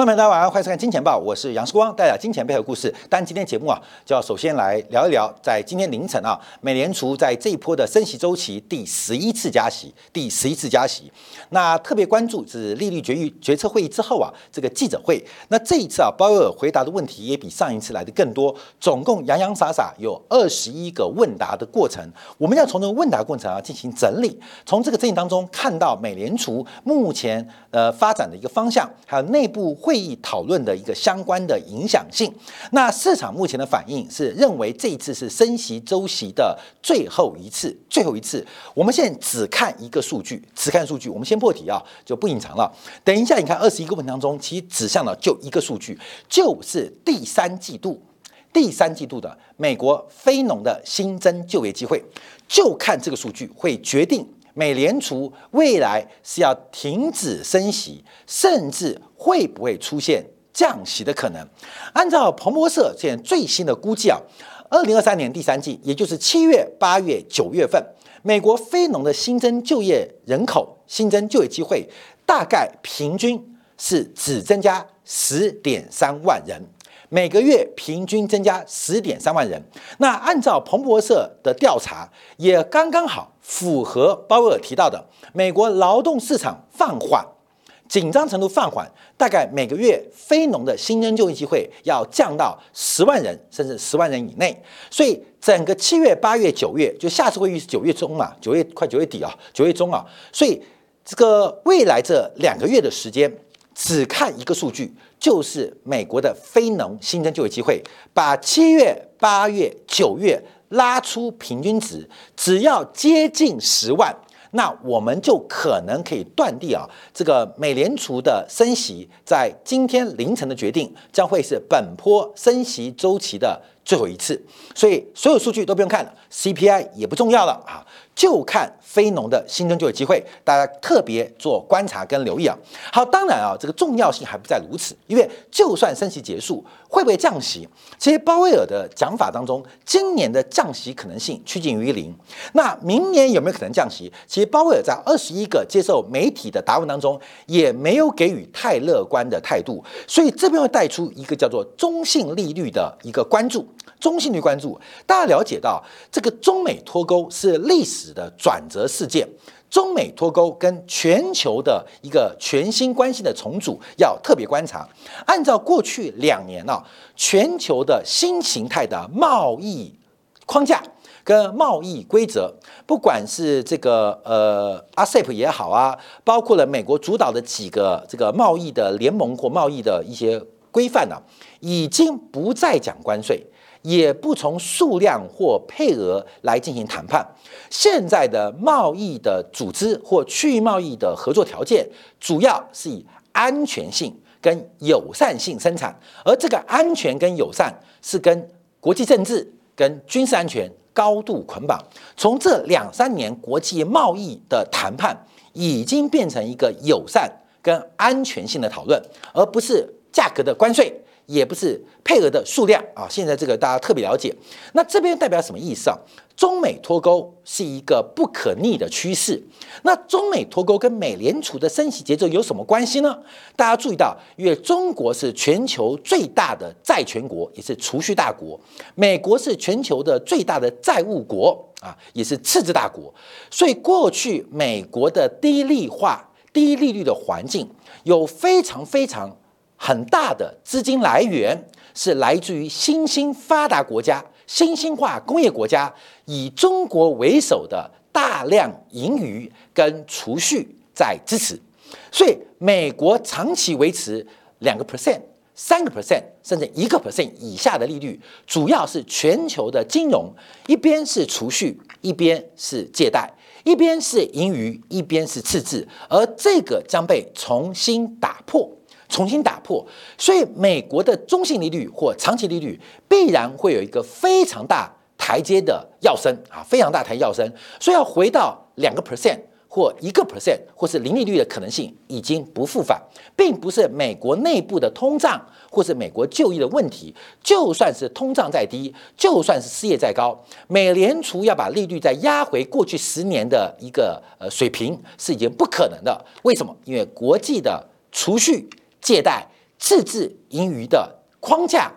朋友们，大家晚上好，欢迎收看《金钱报》，我是杨世光，带来金钱背后故事。但今天节目啊，就要首先来聊一聊，在今天凌晨啊，美联储在这一波的升息周期第十一次加息，第十一次加息。那特别关注是利率决议决策会议之后啊，这个记者会。那这一次啊，鲍威尔回答的问题也比上一次来的更多，总共洋洋洒洒有二十一个问答的过程。我们要从这个问答过程啊进行整理，从这个整理当中看到美联储目前呃发展的一个方向，还有内部。会会议讨论的一个相关的影响性，那市场目前的反应是认为这一次是升息周期的最后一次，最后一次。我们现在只看一个数据，只看数据。我们先破题啊，就不隐藏了。等一下，你看二十一个问题当中，其实指向了就一个数据，就是第三季度，第三季度的美国非农的新增就业机会，就看这个数据会决定。美联储未来是要停止升息，甚至会不会出现降息的可能？按照彭博社现在最新的估计啊，二零二三年第三季，也就是七月、八月、九月份，美国非农的新增就业人口、新增就业机会，大概平均是只增加十点三万人。每个月平均增加十点三万人，那按照彭博社的调查，也刚刚好符合鲍威尔提到的，美国劳动市场放缓，紧张程度放缓，大概每个月非农的新增就业机会要降到十万人，甚至十万人以内。所以整个七月、八月、九月，就下次会议是九月中嘛，九月快九月底啊，九月中啊，所以这个未来这两个月的时间。只看一个数据，就是美国的非农新增就业机会，把七月、八月、九月拉出平均值，只要接近十万，那我们就可能可以断定啊，这个美联储的升息在今天凌晨的决定将会是本波升息周期的最后一次，所以所有数据都不用看了，CPI 也不重要了啊。就看非农的新增就业机会，大家特别做观察跟留意啊。好，当然啊，这个重要性还不在如此，因为就算升息结束，会不会降息？其实鲍威尔的讲法当中，今年的降息可能性趋近于零。那明年有没有可能降息？其实鲍威尔在二十一个接受媒体的答问当中，也没有给予太乐观的态度。所以这边会带出一个叫做中性利率的一个关注。中性率关注，大家了解到这个中美脱钩是历史指的转折事件，中美脱钩跟全球的一个全新关系的重组要特别观察。按照过去两年啊，全球的新形态的贸易框架跟贸易规则，不管是这个呃 ASEP 也好啊，包括了美国主导的几个这个贸易的联盟或贸易的一些规范呢，已经不再讲关税。也不从数量或配额来进行谈判。现在的贸易的组织或区域贸易的合作条件，主要是以安全性跟友善性生产，而这个安全跟友善是跟国际政治跟军事安全高度捆绑。从这两三年国际贸易的谈判，已经变成一个友善跟安全性的讨论，而不是价格的关税。也不是配额的数量啊，现在这个大家特别了解。那这边代表什么意思啊？中美脱钩是一个不可逆的趋势。那中美脱钩跟美联储的升息节奏有什么关系呢？大家注意到，因为中国是全球最大的债权国，也是储蓄大国；美国是全球的最大的债务国啊，也是赤字大国。所以过去美国的低利化、低利率的环境有非常非常。很大的资金来源是来自于新兴发达国家、新兴化工业国家，以中国为首的大量盈余跟储蓄在支持，所以美国长期维持两个 percent、三个 percent 甚至一个 percent 以下的利率，主要是全球的金融一边是储蓄，一边是借贷，一边是盈余，一边是赤字，而这个将被重新打破。重新打破，所以美国的中性利率或长期利率必然会有一个非常大台阶的要升啊，非常大台阶要升，所以要回到两个 percent 或一个 percent 或是零利率的可能性已经不复返，并不是美国内部的通胀或是美国就业的问题，就算是通胀再低，就算是失业再高，美联储要把利率再压回过去十年的一个呃水平是已经不可能的。为什么？因为国际的储蓄。借贷自治盈余的框架。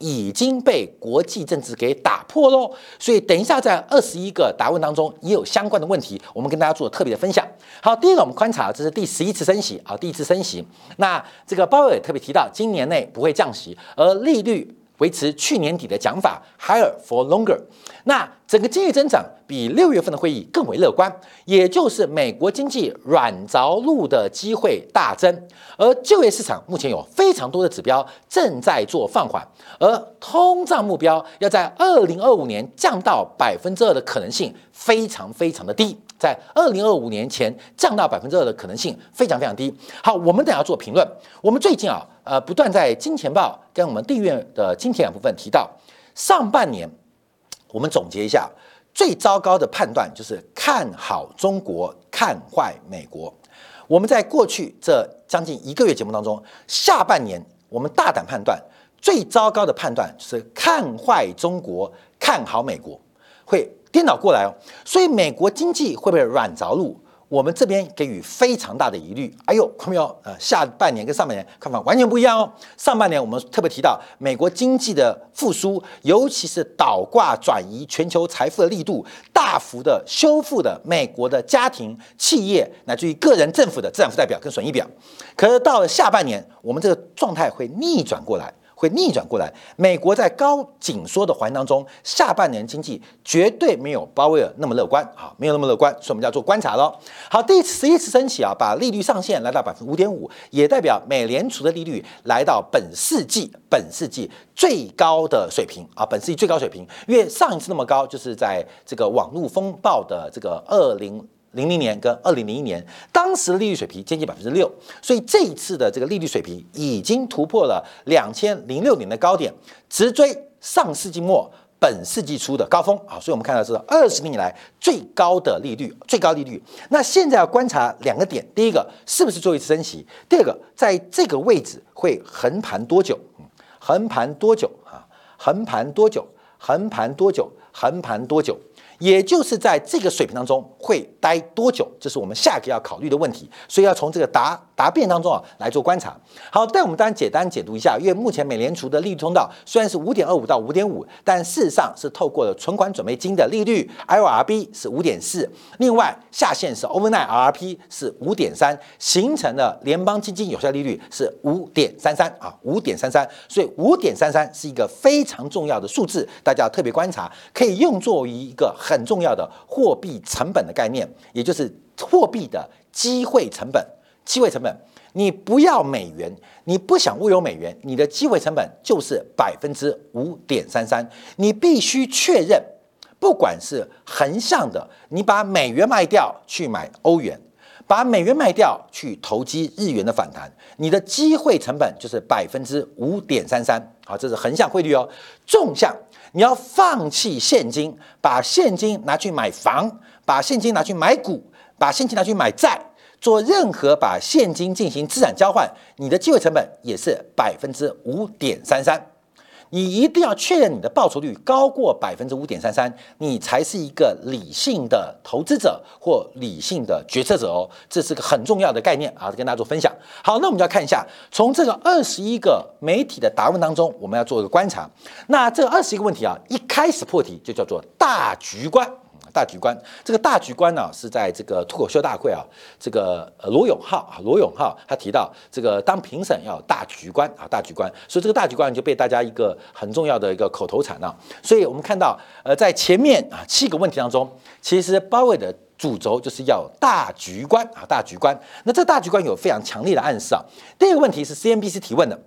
已经被国际政治给打破喽，所以等一下在二十一个答问当中也有相关的问题，我们跟大家做特别的分享。好，第一个我们观察，这是第十一次升息啊，第一次升息。那这个鲍威尔特别提到，今年内不会降息，而利率。维持去年底的讲法，higher for longer。那整个经济增长比六月份的会议更为乐观，也就是美国经济软着陆的机会大增。而就业市场目前有非常多的指标正在做放缓，而通胀目标要在二零二五年降到百分之二的可能性非常非常的低。在二零二五年前降到百分之二的可能性非常非常低。好，我们等下做评论。我们最近啊，呃，不断在金钱报跟我们订阅的金钱两部分提到，上半年我们总结一下，最糟糕的判断就是看好中国，看坏美国。我们在过去这将近一个月节目当中，下半年我们大胆判断，最糟糕的判断是看坏中国，看好美国，会。颠倒过来哦，所以美国经济会不会软着陆？我们这边给予非常大的疑虑。哎呦，看没有？呃，下半年跟上半年看法完全不一样哦。上半年我们特别提到美国经济的复苏，尤其是倒挂转移全球财富的力度，大幅的修复的美国的家庭、企业乃至于个人、政府的资产负债表跟损益表。可是到了下半年，我们这个状态会逆转过来。会逆转过来。美国在高紧缩的环境当中，下半年经济绝对没有鲍威尔那么乐观好，没有那么乐观，所以我们要做观察喽。好，第十一次升息啊，把利率上限来到百分之五点五，也代表美联储的利率来到本世纪本世纪最高的水平啊，本世纪最高水平。因为上一次那么高，就是在这个网络风暴的这个二零。零零年跟二零零一年，当时的利率水平接近百分之六，所以这一次的这个利率水平已经突破了两千零六年的高点，直追上世纪末本世纪初的高峰啊！所以我们看到是二十年以来最高的利率，最高利率。那现在要观察两个点，第一个是不是做一次升息？第二个在这个位置会横盘多久？横盘多久啊？横盘多久？横盘多久？横盘多久？也就是在这个水平当中会待多久，这是我们下一个要考虑的问题。所以要从这个答答辩当中啊来做观察。好，但我们当然简单解读一下，因为目前美联储的利率通道虽然是五点二五到五点五，但事实上是透过了存款准备金的利率 LRB 是五点四，另外下限是 overnight RP 是五点三，形成了联邦基金有效利率是五点三三啊，五点三三，所以五点三三是一个非常重要的数字，大家要特别观察，可以用作于一个。很重要的货币成本的概念，也就是货币的机会成本。机会成本，你不要美元，你不想握有美元，你的机会成本就是百分之五点三三。你必须确认，不管是横向的，你把美元卖掉去买欧元，把美元卖掉去投机日元的反弹，你的机会成本就是百分之五点三三。好，这是横向汇率哦。纵向。你要放弃现金，把现金拿去买房，把现金拿去买股，把现金拿去买债，做任何把现金进行资产交换，你的机会成本也是百分之五点三三。你一定要确认你的报酬率高过百分之五点三三，你才是一个理性的投资者或理性的决策者哦，这是个很重要的概念啊，跟大家做分享。好，那我们就要看一下，从这个二十一个媒体的答问当中，我们要做一个观察。那这二十一个问题啊，一开始破题就叫做大局观。大局观，这个大局观呢，是在这个脱口秀大会啊，这个罗永浩啊，罗永浩他提到这个当评审要大局观啊，大局观，所以这个大局观就被大家一个很重要的一个口头禅啊。所以我们看到，呃，在前面啊七个问题当中，其实包围的主轴就是要大局观啊，大局观。那这大局观有非常强烈的暗示啊。第二个问题是 CNBC 提问的。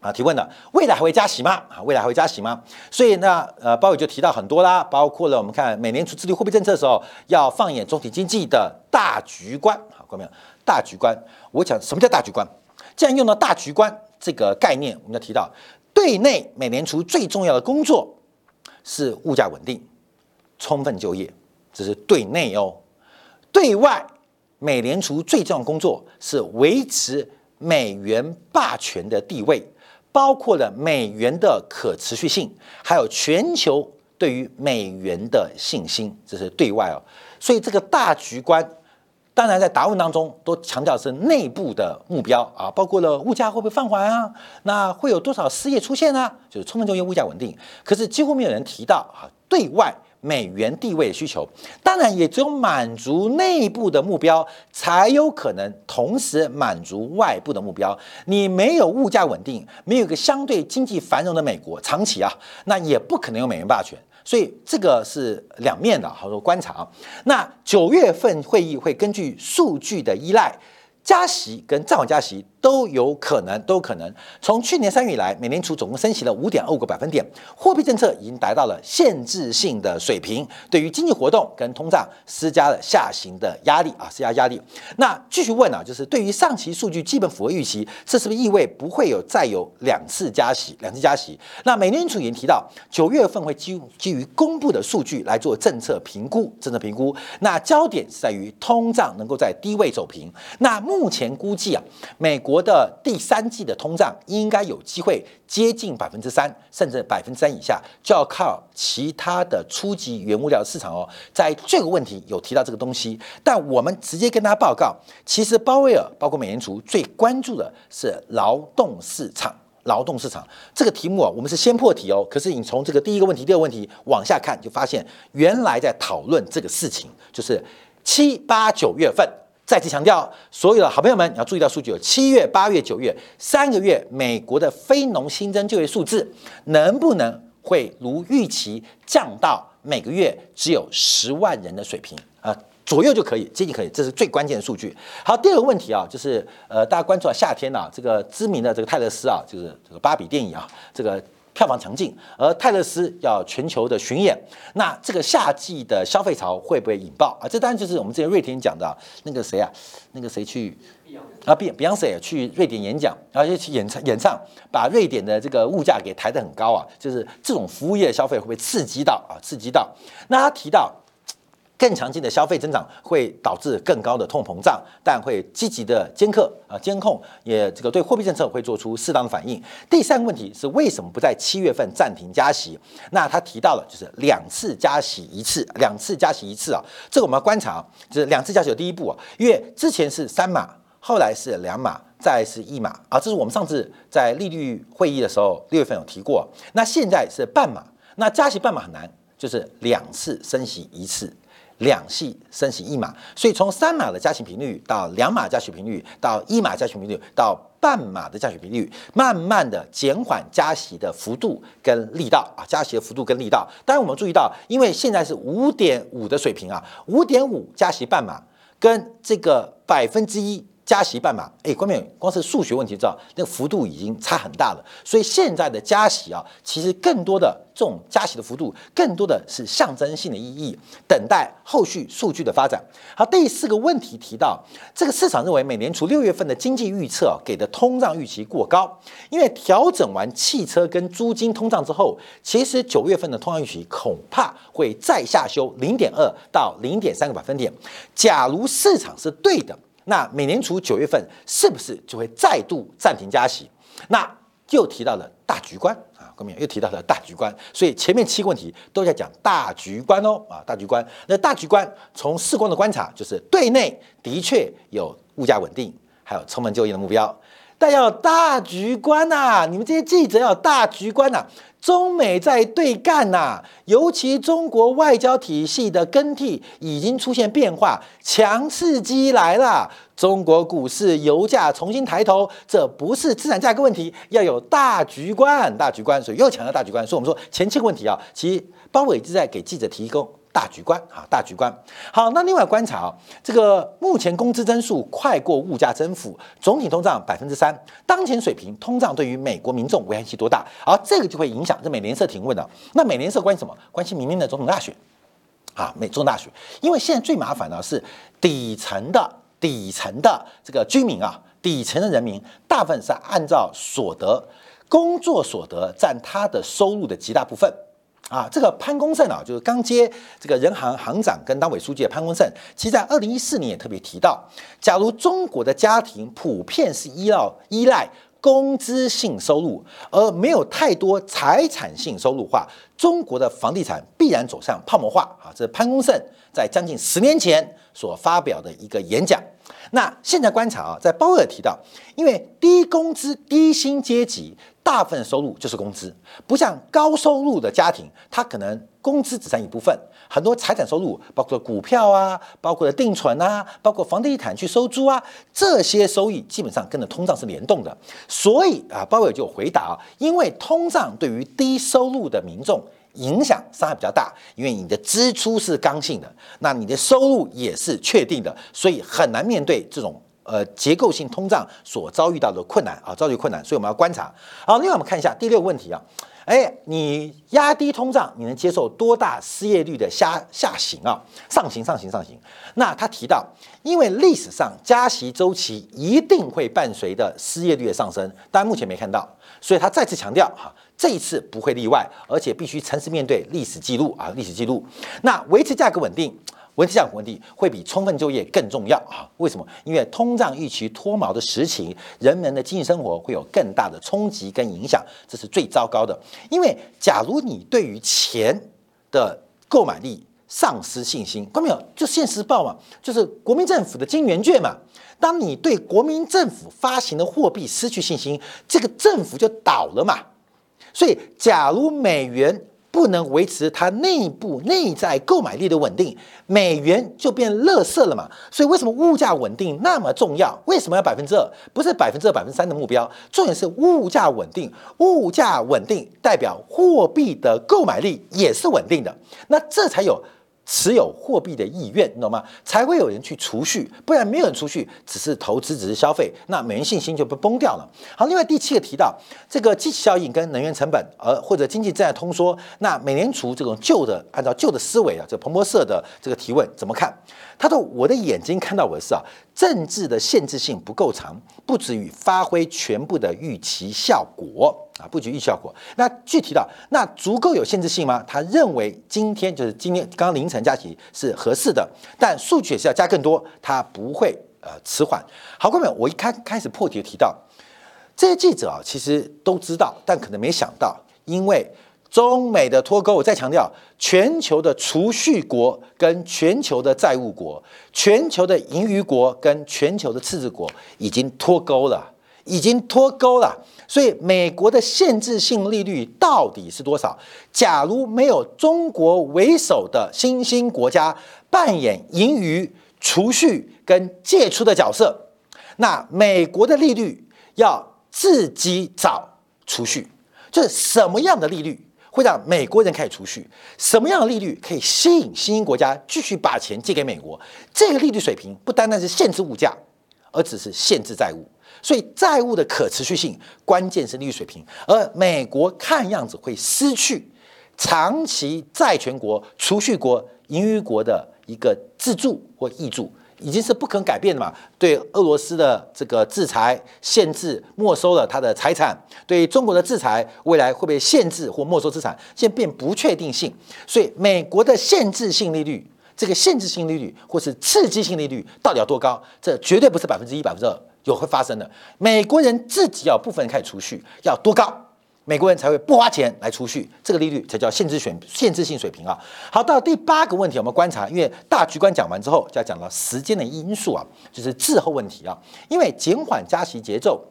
啊，提问的未来还会加息吗？啊，未来还会加息吗？所以呢，呃，鲍伟就提到很多啦，包括了我们看美联储制定货币政策的时候，要放眼总体经济的大局观。好，各位没有？大局观，我讲什么叫大局观？既然用到大局观这个概念，我们要提到，对内美联储最重要的工作是物价稳定、充分就业，这是对内哦。对外，美联储最重要的工作是维持美元霸权的地位。包括了美元的可持续性，还有全球对于美元的信心，这是对外哦。所以这个大局观当然在答问当中都强调是内部的目标啊，包括了物价会不会放缓啊？那会有多少失业出现呢？就是充分就业、物价稳定。可是几乎没有人提到啊，对外。美元地位的需求，当然也只有满足内部的目标，才有可能同时满足外部的目标。你没有物价稳定，没有一个相对经济繁荣的美国，长期啊，那也不可能有美元霸权。所以这个是两面的，好多观察。那九月份会议会根据数据的依赖。加息跟暂缓加息都有可能，都有可能。从去年三月以来，美联储总共升息了五点二个百分点，货币政策已经达到了限制性的水平，对于经济活动跟通胀施加了下行的压力啊，施加压力。那继续问啊，就是对于上期数据基本符合预期，这是不是意味不会有再有两次加息？两次加息？那美联储已经提到，九月份会基基于公布的数据来做政策评估，政策评估。那焦点是在于通胀能够在低位走平。那目目前估计啊，美国的第三季的通胀应该有机会接近百分之三，甚至百分之三以下，就要靠其他的初级原物料市场哦。在这个问题有提到这个东西，但我们直接跟大家报告，其实鲍威尔包括美联储最关注的是劳动市场。劳动市场这个题目啊，我们是先破题哦。可是你从这个第一个问题、第二个问题往下看，就发现原来在讨论这个事情，就是七八九月份。再次强调，所有的好朋友们，你要注意到数据有七月、八月、九月三个月，美国的非农新增就业数字能不能会如预期降到每个月只有十万人的水平啊左右就可以，接近可以，这是最关键的数据。好，第二个问题啊，就是呃，大家关注到夏天啊，这个知名的这个泰勒斯啊，就是这个芭比电影啊，这个。票房强劲，而泰勒斯要全球的巡演，那这个夏季的消费潮会不会引爆啊？这当然就是我们之前瑞典讲的那个谁啊，那个谁去啊，B Beyonce 去瑞典演讲，然后去演唱演唱，把瑞典的这个物价给抬得很高啊，就是这种服务业消费会不会刺激到啊？刺激到？那他提到。更强劲的消费增长会导致更高的通膨胀，但会积极的监测啊监控，也这个对货币政策会做出适当的反应。第三个问题是为什么不在七月份暂停加息？那他提到了就是两次加息一次，两次加息一次啊，这个我们要观察，就是两次加息的第一步啊，因为之前是三码，后来是两码，再是一码啊，这是我们上次在利率会议的时候六月份有提过。那现在是半码，那加息半码很难，就是两次升息一次。两系升息一码，所以从三码的加息频率到两码加息频率，到一码加息频率，到半码的加息频率，慢慢的减缓加息的幅度跟力道啊，加息的幅度跟力道。当然我们注意到，因为现在是五点五的水平啊，五点五加息半码跟这个百分之一。加息半码，哎，关键光是数学问题，知道那个幅度已经差很大了。所以现在的加息啊，其实更多的这种加息的幅度，更多的是象征性的意义，等待后续数据的发展。好，第四个问题提到，这个市场认为美联储六月份的经济预测给的通胀预期过高，因为调整完汽车跟租金通胀之后，其实九月份的通胀预期恐怕会再下修零点二到零点三个百分点。假如市场是对的。那美联储九月份是不是就会再度暂停加息？那又提到了大局观啊，后面又提到了大局观，所以前面七个问题都在讲大局观哦啊，大局观。那大局观从事光的观察，就是对内的确有物价稳定，还有充分就业的目标，但要大局观呐，你们这些记者要大局观呐。中美在对干呐，尤其中国外交体系的更替已经出现变化，强刺激来了。中国股市、油价重新抬头，这不是资产价格问题，要有大局观，大局观。所以又强调大局观。所以我们说前期问题啊，其实包伟一直在给记者提供。大局观啊，大局观。好，那另外观察啊，这个目前工资增速快过物价增幅，总体通胀百分之三，当前水平通胀对于美国民众危害性多大？而这个就会影响这美联社提问的。那美联社关心什么？关心明年的总统大选啊，美总统大选。因为现在最麻烦的是底层的底层的这个居民啊，底层的人民大部分是按照所得工作所得占他的收入的极大部分。啊，这个潘功胜啊，就是刚接这个人行行长跟党委书记的潘功胜，其实在二零一四年也特别提到，假如中国的家庭普遍是依赖依赖工资性收入，而没有太多财产性收入化，中国的房地产必然走向泡沫化啊！这是潘功胜在将近十年前所发表的一个演讲。那现在观察啊，在鲍威尔提到，因为低工资、低薪阶级大部分收入就是工资，不像高收入的家庭，他可能工资只占一部分，很多财产收入，包括股票啊，包括定存啊，包括房地产去收租啊，这些收益基本上跟着通胀是联动的。所以啊，鲍威尔就回答啊，因为通胀对于低收入的民众。影响伤害比较大，因为你的支出是刚性的，那你的收入也是确定的，所以很难面对这种呃结构性通胀所遭遇到的困难啊，遭遇困难，所以我们要观察。好，另外我们看一下第六个问题啊，哎，你压低通胀，你能接受多大失业率的下下行啊？上行，上行，上行。那他提到，因为历史上加息周期一定会伴随的失业率的上升，但目前没看到，所以他再次强调哈。这一次不会例外，而且必须诚实面对历史记录啊！历史记录，那维持价格稳定，维持价格稳定会比充分就业更重要啊！为什么？因为通胀预期脱锚的实情，人们的经济生活会有更大的冲击跟影响，这是最糟糕的。因为假如你对于钱的购买力丧失信心，看到没有？就现实报嘛，就是国民政府的金圆券嘛。当你对国民政府发行的货币失去信心，这个政府就倒了嘛。所以，假如美元不能维持它内部内在购买力的稳定，美元就变乐色了嘛。所以，为什么物价稳定那么重要？为什么要百分之二？不是百分之二、百分之三的目标，重点是物价稳定。物价稳定代表货币的购买力也是稳定的，那这才有。持有货币的意愿，你懂吗？才会有人去储蓄，不然没有人储蓄，只是投资，只是消费，那美元信心就不崩掉了。好，另外第七个提到这个机器效应跟能源成本，而或者经济正在通缩，那美联储这种旧的，按照旧的思维啊，这彭博社的这个提问怎么看？他说：“我的眼睛看到我的是啊，政治的限制性不够长，不止于发挥全部的预期效果。”啊，布局预期效果。那具体到那足够有限制性吗？他认为今天就是今天刚刚凌晨加息是合适的，但数据也是要加更多，他不会呃迟缓。好，各位，我一开开始破题提到这些记者啊，其实都知道，但可能没想到，因为中美的脱钩，我再强调，全球的储蓄国跟全球的债务国，全球的盈余国跟全球的赤字国已经脱钩了。已经脱钩了，所以美国的限制性利率到底是多少？假如没有中国为首的新兴国家扮演盈余、储蓄跟借出的角色，那美国的利率要自己找储蓄，就是什么样的利率会让美国人开始储蓄？什么样的利率可以吸引新兴国家继续把钱借给美国？这个利率水平不单单是限制物价，而只是限制债务。所以债务的可持续性，关键是利率水平。而美国看样子会失去长期债权国、储蓄国、盈余国的一个自助或挹注，已经是不可改变的嘛。对俄罗斯的这个制裁、限制、没收了他的财产；对中国的制裁，未来会被限制或没收资产，现在变不确定性。所以美国的限制性利率，这个限制性利率或是刺激性利率到底要多高？这绝对不是百分之一、百分之二。有会发生的，美国人自己要部分开始储蓄，要多高，美国人才会不花钱来储蓄，这个利率才叫限制选限制性水平啊。好，到第八个问题，我们观察，因为大局观讲完之后，就要讲到时间的因素啊，就是滞后问题啊，因为减缓加息节奏。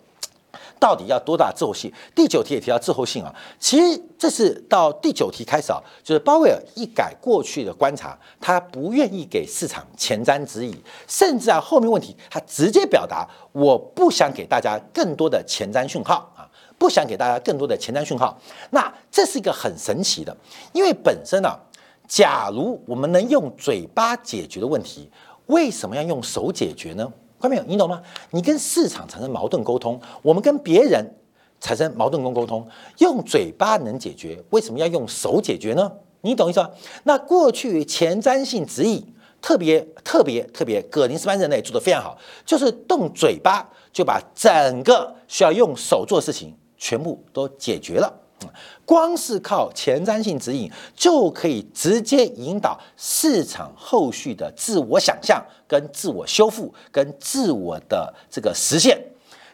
到底要多大滞后性？第九题也提到滞后性啊。其实这是到第九题开始啊，就是鲍威尔一改过去的观察，他不愿意给市场前瞻指引，甚至啊后面问题他直接表达，我不想给大家更多的前瞻讯号，不想给大家更多的前瞻讯号。那这是一个很神奇的，因为本身呢，假如我们能用嘴巴解决的问题，为什么要用手解决呢？看到没有？你懂吗？你跟市场产生矛盾沟通，我们跟别人产生矛盾跟沟通，用嘴巴能解决，为什么要用手解决呢？你懂意思吗？那过去前瞻性指引特别特别特别，葛林斯潘人类做的非常好，就是动嘴巴就把整个需要用手做的事情全部都解决了。光是靠前瞻性指引就可以直接引导市场后续的自我想象、跟自我修复、跟自我的这个实现。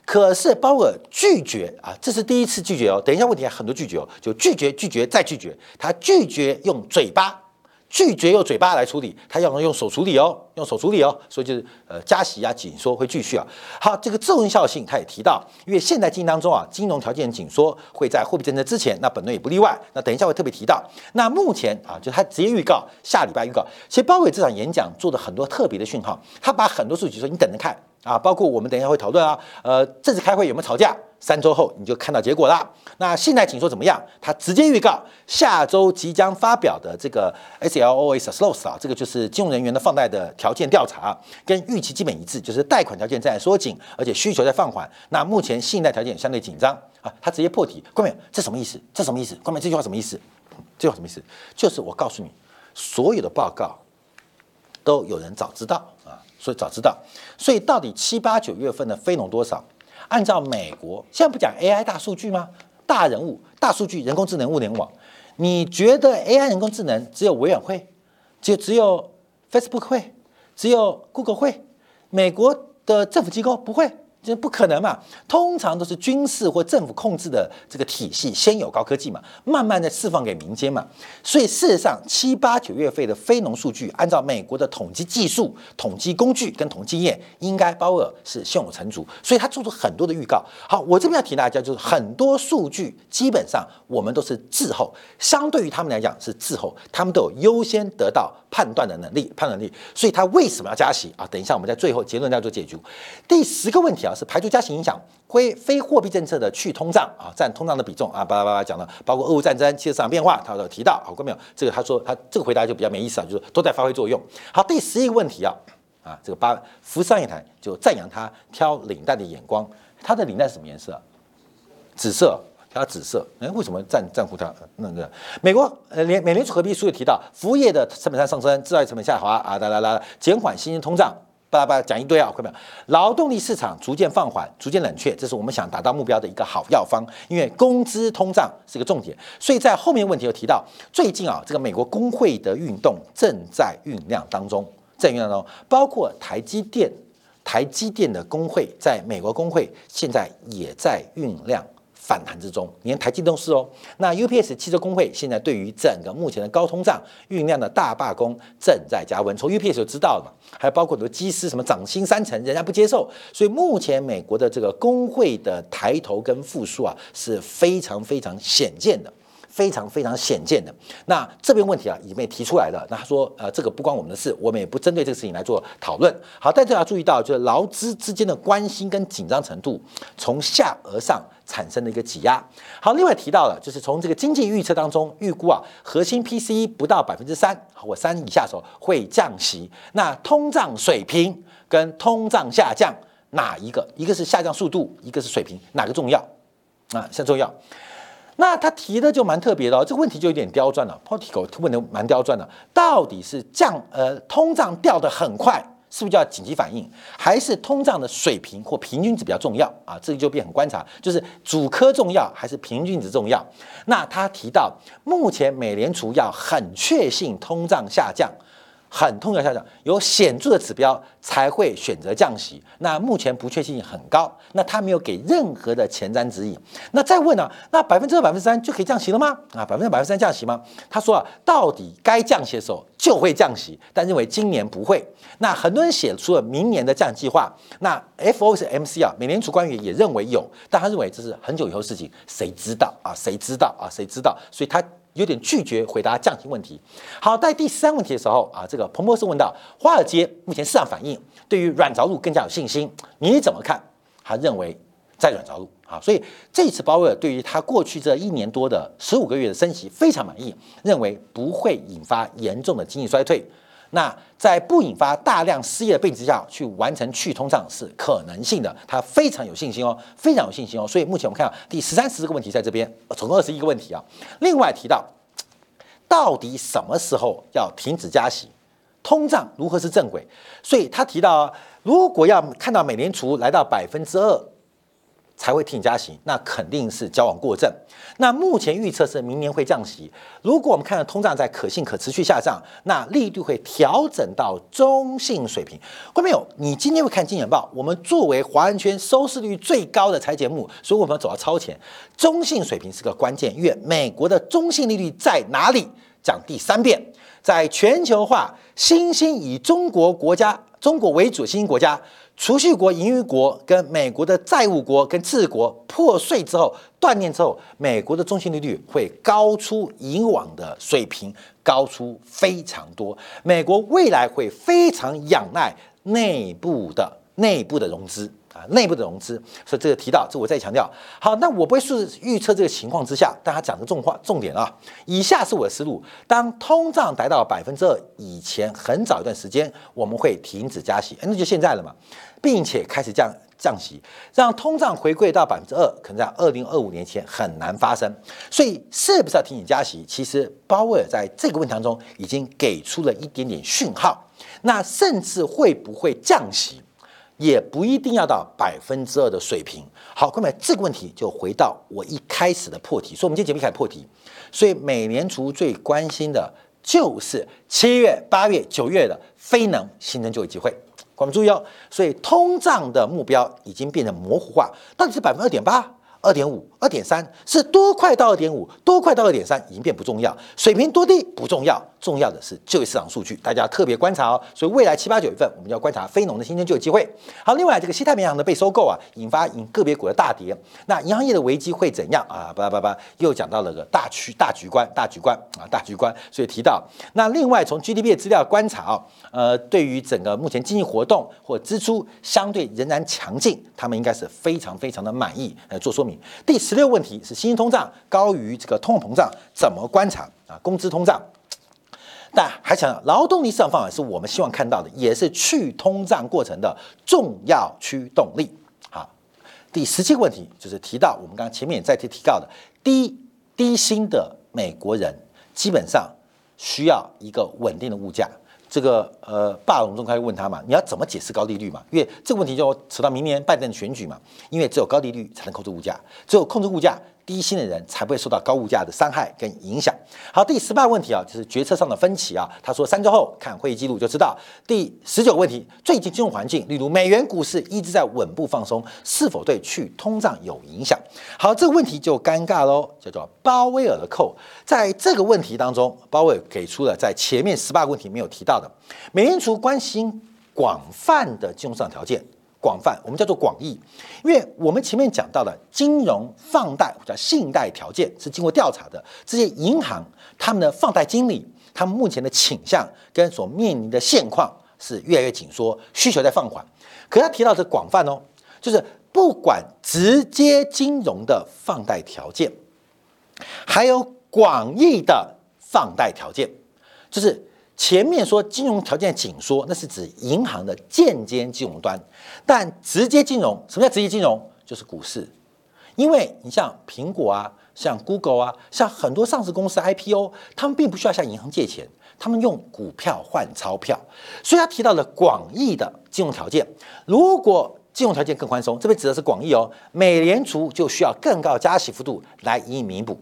可是鲍尔拒绝啊，这是第一次拒绝哦。等一下问题还很多拒绝哦，就拒绝拒绝再拒绝，他拒绝用嘴巴。拒绝用嘴巴来处理，他要用手处理哦，用手处理哦，所以就是呃加息啊紧缩会继续啊。好，这个奏效性他也提到，因为现在经济当中啊，金融条件紧缩会在货币政策之前，那本轮也不例外。那等一下会特别提到。那目前啊，就他直接预告下礼拜预告，其实鲍威尔这场演讲做的很多特别的讯号，他把很多数据说你等着看啊，包括我们等一下会讨论啊，呃，这次开会有没有吵架？三周后你就看到结果了。那信贷请说怎么样？他直接预告下周即将发表的这个 S L O S SLOS 啊，这个就是金融人员的放贷的条件调查，跟预期基本一致，就是贷款条件在缩紧，而且需求在放缓。那目前信贷条件相对紧张啊。他直接破题，关美，这什么意思？这什么意思？关美，这句话什么意思？这句话什么意思？就是我告诉你，所有的报告都有人早知道，所以早知道。所以到底七八九月份的非农多少？按照美国现在不讲 AI 大数据吗？大人物、大数据、人工智能、物联网，你觉得 AI 人工智能只有委员会，就只有 Facebook 会，只有 Google 会，美国的政府机构不会？这不可能嘛？通常都是军事或政府控制的这个体系先有高科技嘛，慢慢的释放给民间嘛。所以事实上，七八九月份的非农数据，按照美国的统计技术、统计工具跟统计业，应该鲍尔是胸有成竹。所以他做出很多的预告。好，我这边要提大家，就是很多数据基本上我们都是滞后，相对于他们来讲是滞后，他们都有优先得到判断的能力、判断力。所以他为什么要加息啊？等一下我们在最后结论要做解决。第十个问题啊。是排除加息影响，非非货币政策的去通胀啊，占通胀的比重啊，巴拉巴拉讲了，包括俄乌战争、汽车市场变化，他都提到，好过没有？这个他说他这个回答就比较没意思啊，就是都在发挥作用。好，第十一个问题啊，啊，这个八福商业台就赞扬他挑领带的眼光，他的领带什么颜色？紫色，挑紫色。哎，为什么赞赞乎他？那个美国呃联美联储合秘书也提到，服务业的成本上上升，制造业成本下滑啊，来来来，减缓新兴通胀。巴拉巴拉讲一堆啊，快没有？劳动力市场逐渐放缓，逐渐冷却，这是我们想达到目标的一个好药方。因为工资通胀是一个重点，所以在后面问题有提到，最近啊，这个美国工会的运动正在酝酿当中，在酝酿当中，包括台积电，台积电的工会在美国工会现在也在酝酿。反弹之中，连台积都是哦。那 UPS 汽车工会现在对于整个目前的高通胀酝酿的大罢工正在加温，从 UPS 就知道了。还包括很多机师什么涨薪三成，人家不接受。所以目前美国的这个工会的抬头跟复苏啊是非常非常显见的。非常非常显见的，那这边问题啊已经被提出来了。那他说，呃，这个不关我们的事，我们也不针对这个事情来做讨论。好，但是要注意到，就是劳资之间的关心跟紧张程度从下而上产生的一个挤压。好，另外提到了，就是从这个经济预测当中预估啊，核心 PCE 不到百分之三或三以下的时候会降息。那通胀水平跟通胀下降哪一个？一个是下降速度，一个是水平，哪个重要？啊，先重要。那他提的就蛮特别的哦，这个问题就有点刁钻了。Political 问的蛮刁钻的，到底是降呃通胀掉的很快，是不是叫紧急反应，还是通胀的水平或平均值比较重要啊？这个就变很观察，就是主科重要还是平均值重要？那他提到，目前美联储要很确信通胀下降。很痛要下降，有显著的指标才会选择降息。那目前不确定性很高，那他没有给任何的前瞻指引。那再问呢？那百分之二、百分之三就可以降息了吗？啊，百分之百分之三降息吗？他说啊，到底该降息的时候就会降息，但认为今年不会。那很多人写出了明年的降息计划。那 F O 是 M C 啊，美联储官员也认为有，但他认为这是很久以后的事情，谁知道啊？谁知道啊？谁知道？所以他。有点拒绝回答降息问题。好，在第三问题的时候啊，这个彭博士问到，华尔街目前市场反应对于软着陆更加有信心，你怎么看？他认为在软着陆啊，所以这次鲍威尔对于他过去这一年多的十五个月的升息非常满意，认为不会引发严重的经济衰退。那在不引发大量失业的背景之下去完成去通胀是可能性的，他非常有信心哦，非常有信心哦。所以目前我们看到第十三、十四个问题在这边，总共二十一个问题啊。另外提到，到底什么时候要停止加息，通胀如何是正轨？所以他提到，如果要看到美联储来到百分之二，才会停加息，那肯定是交往过正。那目前预测是明年会降息。如果我们看到通胀在可信可持续下降，那利率会调整到中性水平。观众朋友，你今天会看《金钱报》，我们作为华人圈收视率最高的财节目，所以我们要走到超前。中性水平是个关键，因为美国的中性利率在哪里？讲第三遍，在全球化新兴以中国国家、中国为主新兴国家。储蓄国、盈余国跟美国的债务国跟次国破碎之后断裂之后，美国的中心利率会高出以往的水平，高出非常多。美国未来会非常仰赖内部的内部的融资。啊，内部的融资，所以这个提到，这我再强调。好，那我不会是预测这个情况之下，大家讲个重话重点啊。以下是我的思路：当通胀达到百分之二以前，很早一段时间，我们会停止加息，那就现在了嘛，并且开始降降息，让通胀回归到百分之二，可能在二零二五年前很难发生。所以，是不是要停止加息？其实鲍威尔在这个问题当中已经给出了一点点讯号。那甚至会不会降息？也不一定要到百分之二的水平。好，各位，这个问题就回到我一开始的破题。所以，我们今天节目开始破题。所以，美联储最关心的就是七月、八月、九月的非农新增就业机会。各位注意哦。所以，通胀的目标已经变得模糊化，到底是百分之二点八？二点五、二点三是多快到二点五，多快到二点三已经变不重要，水平多低不重要，重要的是就业市场数据，大家特别观察哦。所以未来七八九月份，我们要观察非农的新增就业机会。好，另外这个西太平洋的被收购啊，引发引个别股的大跌。那银行业的危机会怎样啊？叭叭叭，又讲到了个大区大局观，大局观啊，大局观。所以提到那另外从 GDP 的资料观察啊，呃，对于整个目前经济活动或支出相对仍然强劲，他们应该是非常非常的满意来做说明。第十六问题是：新兴通胀高于这个通货膨胀，怎么观察啊？工资通胀，但还想劳动力市场方法是我们希望看到的，也是去通胀过程的重要驱动力。好，第十七个问题就是提到我们刚刚前面也在提提到的低低薪的美国人，基本上需要一个稳定的物价。这个呃，霸龙中开问他嘛，你要怎么解释高利率嘛？因为这个问题就扯到明年拜登的选举嘛。因为只有高利率才能控制物价，只有控制物价。低薪的人才不会受到高物价的伤害跟影响。好，第十八问题啊，就是决策上的分歧啊。他说三周后看会议记录就知道。第十九问题，最近金融环境，例如美元股市一直在稳步放松，是否对去通胀有影响？好，这个问题就尴尬喽，叫做鲍威尔的扣。在这个问题当中，鲍威尔给出了在前面十八个问题没有提到的，美联储关心广泛的金融市场条件。广泛，我们叫做广义，因为我们前面讲到的金融放贷或者信贷条件是经过调查的，这些银行他们的放贷经理，他们目前的倾向跟所面临的现况是越来越紧缩，需求在放缓。可他提到的广泛哦，就是不管直接金融的放贷条件，还有广义的放贷条件，就是。前面说金融条件紧缩，那是指银行的间接金融端，但直接金融，什么叫直接金融？就是股市，因为你像苹果啊，像 Google 啊，像很多上市公司 IPO，他们并不需要向银行借钱，他们用股票换钞票，所以他提到了广义的金融条件。如果金融条件更宽松，这边指的是广义哦，美联储就需要更高加息幅度来予以弥补。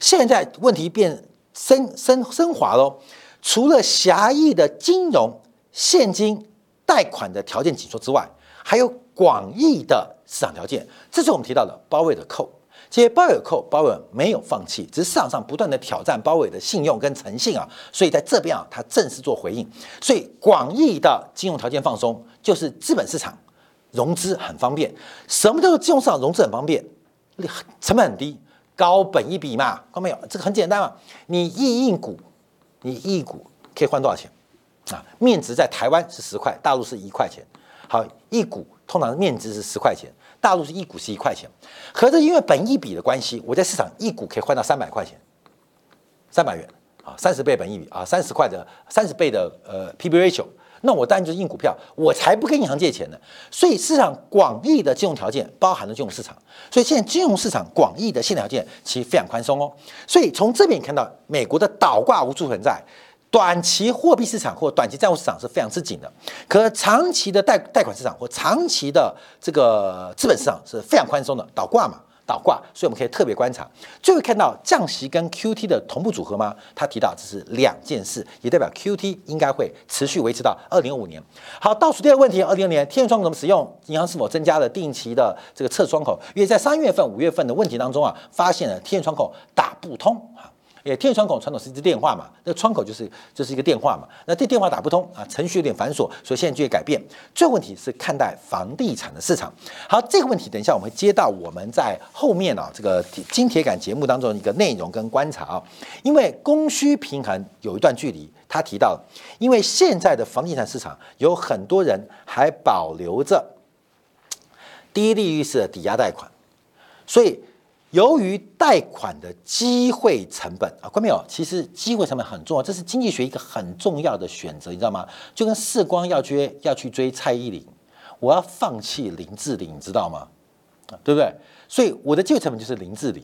现在问题变升升升华喽。除了狭义的金融、现金、贷款的条件紧缩之外，还有广义的市场条件。这是我们提到的鲍威尔扣。这些鲍威尔扣，鲍威尔没有放弃，只是市场上不断的挑战鲍威尔的信用跟诚信啊。所以在这边啊，他正式做回应。所以广义的金融条件放松，就是资本市场融资很方便。什么叫做金融市场融资很方便？成本很低，高本一笔嘛，看到没有？这个很简单嘛，你一印股。你一股可以换多少钱啊？面值在台湾是十块，大陆是一块钱。好，一股通常面值是十块钱，大陆是一股是一块钱。合着因为本一比的关系，我在市场一股可以换到三百块钱，三百元啊，三十倍本一比啊，三十块的三十倍的呃 P/B ratio，那我当然就是印股票，我才不跟银行借钱呢。所以市场广义的金融条件包含了金融市场，所以现在金融市场广义的现条件其实非常宽松哦。所以从这边看到美国的倒挂无处存在，短期货币市场或短期债务市场是非常之紧的，可长期的贷贷款市场或长期的这个资本市场是非常宽松的，倒挂嘛。倒挂，所以我们可以特别观察，就会看到降息跟 Q T 的同步组合吗？他提到这是两件事，也代表 Q T 应该会持续维持到二零二五年。好，倒数第二个问题，二零二年天窗口怎么使用？银行是否增加了定期的这个测窗口？因为在三月份、五月份的问题当中啊，发现了天窗口打不通。也天窗口传统是一支电话嘛，那窗口就是就是一个电话嘛，那这电话打不通啊，程序有点繁琐，所以现在就会改变。最后问题是看待房地产的市场。好，这个问题等一下我们会接到我们在后面啊这个金铁杆节目当中一个内容跟观察啊，因为供需平衡有一段距离，他提到，因为现在的房地产市场有很多人还保留着低利率式的抵押贷款，所以。由于贷款的机会成本啊，关没有？其实机会成本很重要，这是经济学一个很重要的选择，你知道吗？就跟世光要追要去追蔡依林，我要放弃林志玲，你知道吗？对不对？所以我的机会成本就是林志玲。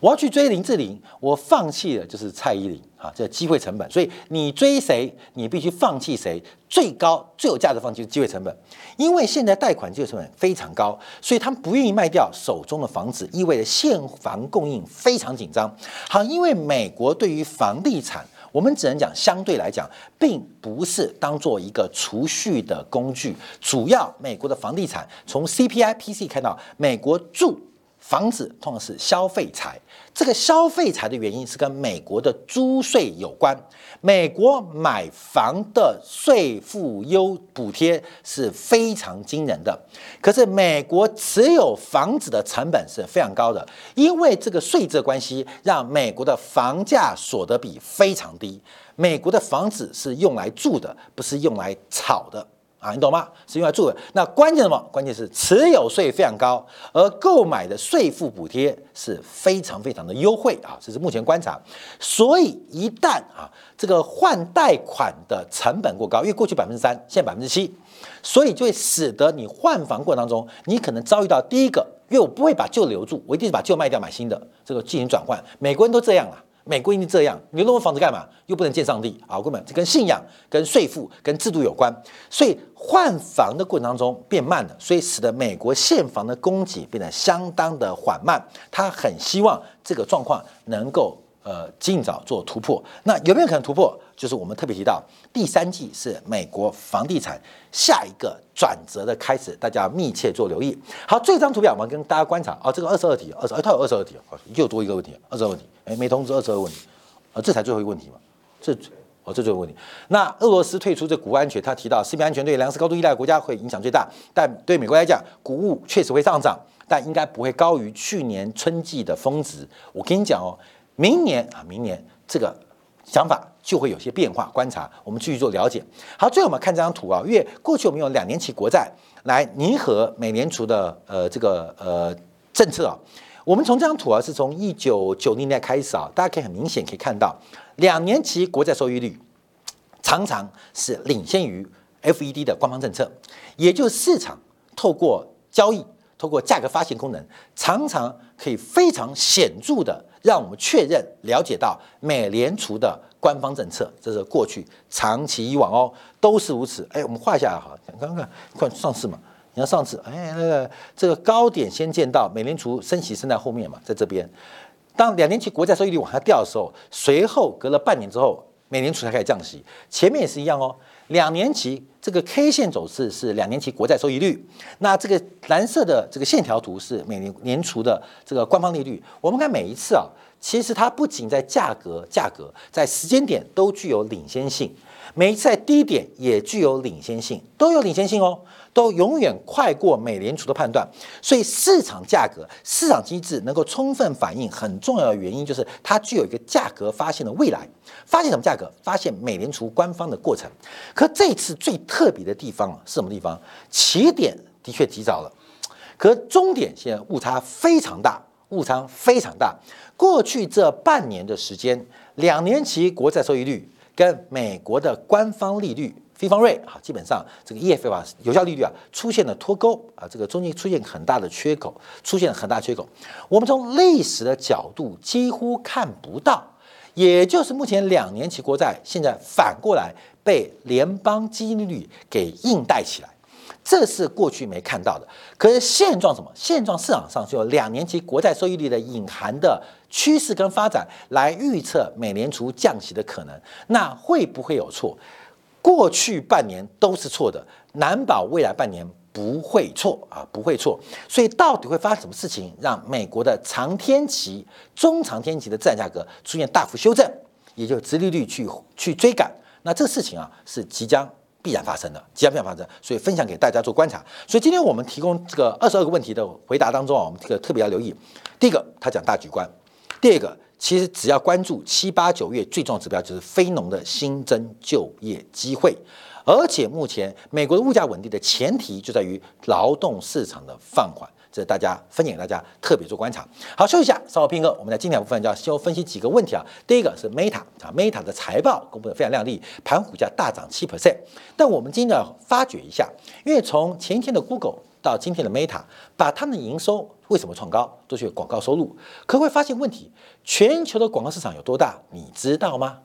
我要去追林志玲，我放弃的就是蔡依林啊，这机会成本。所以你追谁，你必须放弃谁，最高最有价值放弃机会成本。因为现在贷款机会成本非常高，所以他们不愿意卖掉手中的房子，意味着现房供应非常紧张。好，因为美国对于房地产，我们只能讲相对来讲，并不是当做一个储蓄的工具。主要美国的房地产从 CPI、PC 看到美国住。房子通常是消费财，这个消费财的原因是跟美国的租税有关。美国买房的税负优补贴是非常惊人的，可是美国持有房子的成本是非常高的，因为这个税制关系，让美国的房价所得比非常低。美国的房子是用来住的，不是用来炒的。啊，你懂吗？是用来住的。那关键什么？关键是持有税非常高，而购买的税负补贴是非常非常的优惠啊，这是目前观察。所以一旦啊，这个换贷款的成本过高，因为过去百分之三，现在百分之七，所以就会使得你换房过程当中，你可能遭遇到第一个，因为我不会把旧留住，我一定是把旧卖掉买新的，这个进行转换。美国人都这样了。美国一定这样，你弄房子干嘛？又不能见上帝啊！根本这跟信仰、跟税负、跟制度有关，所以换房的过程当中变慢了，所以使得美国现房的供给变得相当的缓慢。他很希望这个状况能够。呃，尽早做突破。那有没有可能突破？就是我们特别提到，第三季是美国房地产下一个转折的开始，大家密切做留意。好，这张图表我们跟大家观察啊，这个二十二题，二十，它有二十二题，又多一个问题，二十二问题，哎，没通知二十二问题，啊，这才最后一个问题嘛，这，哦，这最后问题。那俄罗斯退出这谷物安全，他提到食品安全对粮食高度依赖的国家会影响最大，但对美国来讲，谷物确实会上涨，但应该不会高于去年春季的峰值。我跟你讲哦。明年啊，明年这个想法就会有些变化。观察，我们继续做了解。好，最后我们看这张图啊，因为过去我们用两年期国债来拟合美联储的呃这个呃政策啊。我们从这张图啊，是从一九九零年开始啊，大家可以很明显可以看到，两年期国债收益率常常是领先于 FED 的官方政策，也就是市场透过交易。透过价格发现功能，常常可以非常显著的让我们确认、了解到美联储的官方政策。这是过去长期以往哦，都是如此。哎，我们画下来哈，刚刚看上次嘛，你看上次，哎，那个这个高点先见到美联储升息升在后面嘛，在这边。当两年期国债收益率往下掉的时候，随后隔了半年之后，美联储才开始降息。前面也是一样哦。两年期这个 K 线走势是两年期国债收益率，那这个蓝色的这个线条图是每年年初的这个官方利率。我们看每一次啊，其实它不仅在价格、价格在时间点都具有领先性，每一次在低点也具有领先性，都有领先性哦。都永远快过美联储的判断，所以市场价格、市场机制能够充分反映很重要的原因，就是它具有一个价格发现的未来。发现什么价格？发现美联储官方的过程。可这次最特别的地方是什么地方？起点的确提早了，可终点现在误差非常大，误差非常大。过去这半年的时间，两年期国债收益率跟美国的官方利率。非方瑞啊，基本上这个 EF 啊，有效利率啊出现了脱钩啊，这个中间出现很大的缺口，出现了很大缺口。我们从历史的角度几乎看不到也就是目前两年期国债现在反过来被联邦基金利率给硬带起来，这是过去没看到的。可是现状什么？现状市场上是有两年期国债收益率的隐含的趋势跟发展来预测美联储降息的可能，那会不会有错？过去半年都是错的，难保未来半年。不会错啊，不会错。所以到底会发生什么事情，让美国的长天期、中长天期的资产价格出现大幅修正，也就是殖利率去去追赶？那这个事情啊，是即将必然发生的，即将必然发生。所以分享给大家做观察。所以今天我们提供这个二十二个问题的回答当中啊，我们这个特别要留意。第一个，他讲大局观；第二个，其实只要关注七八九月最重要指标，就是非农的新增就业机会。而且目前美国的物价稳定的前提就在于劳动市场的放缓，这是大家分享给大家特别做观察。好，休息一下，稍后片刻，我们在今天部分就要先分析几个问题啊。第一个是 Meta 啊，Meta 的财报公布的非常亮丽，盘股价大涨七 percent。但我们今天要发掘一下，因为从前天的 Google 到今天的 Meta，把他们的营收为什么创高，都是广告收入，可会发现问题。全球的广告市场有多大，你知道吗？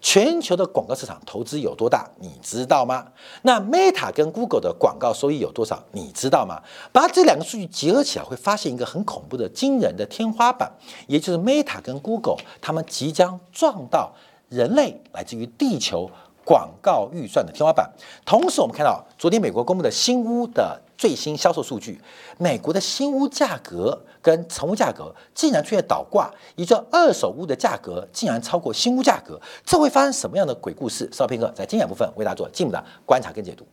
全球的广告市场投资有多大，你知道吗？那 Meta 跟 Google 的广告收益有多少，你知道吗？把这两个数据结合起来，会发现一个很恐怖的、惊人的天花板，也就是 Meta 跟 Google 他们即将撞到人类来自于地球广告预算的天花板。同时，我们看到昨天美国公布的新屋的最新销售数据，美国的新屋价格。跟成屋价格竟然出现倒挂，也就二手屋的价格竟然超过新屋价格，这会发生什么样的鬼故事？邵平哥在精彩部分为大家做进一步的观察跟解读。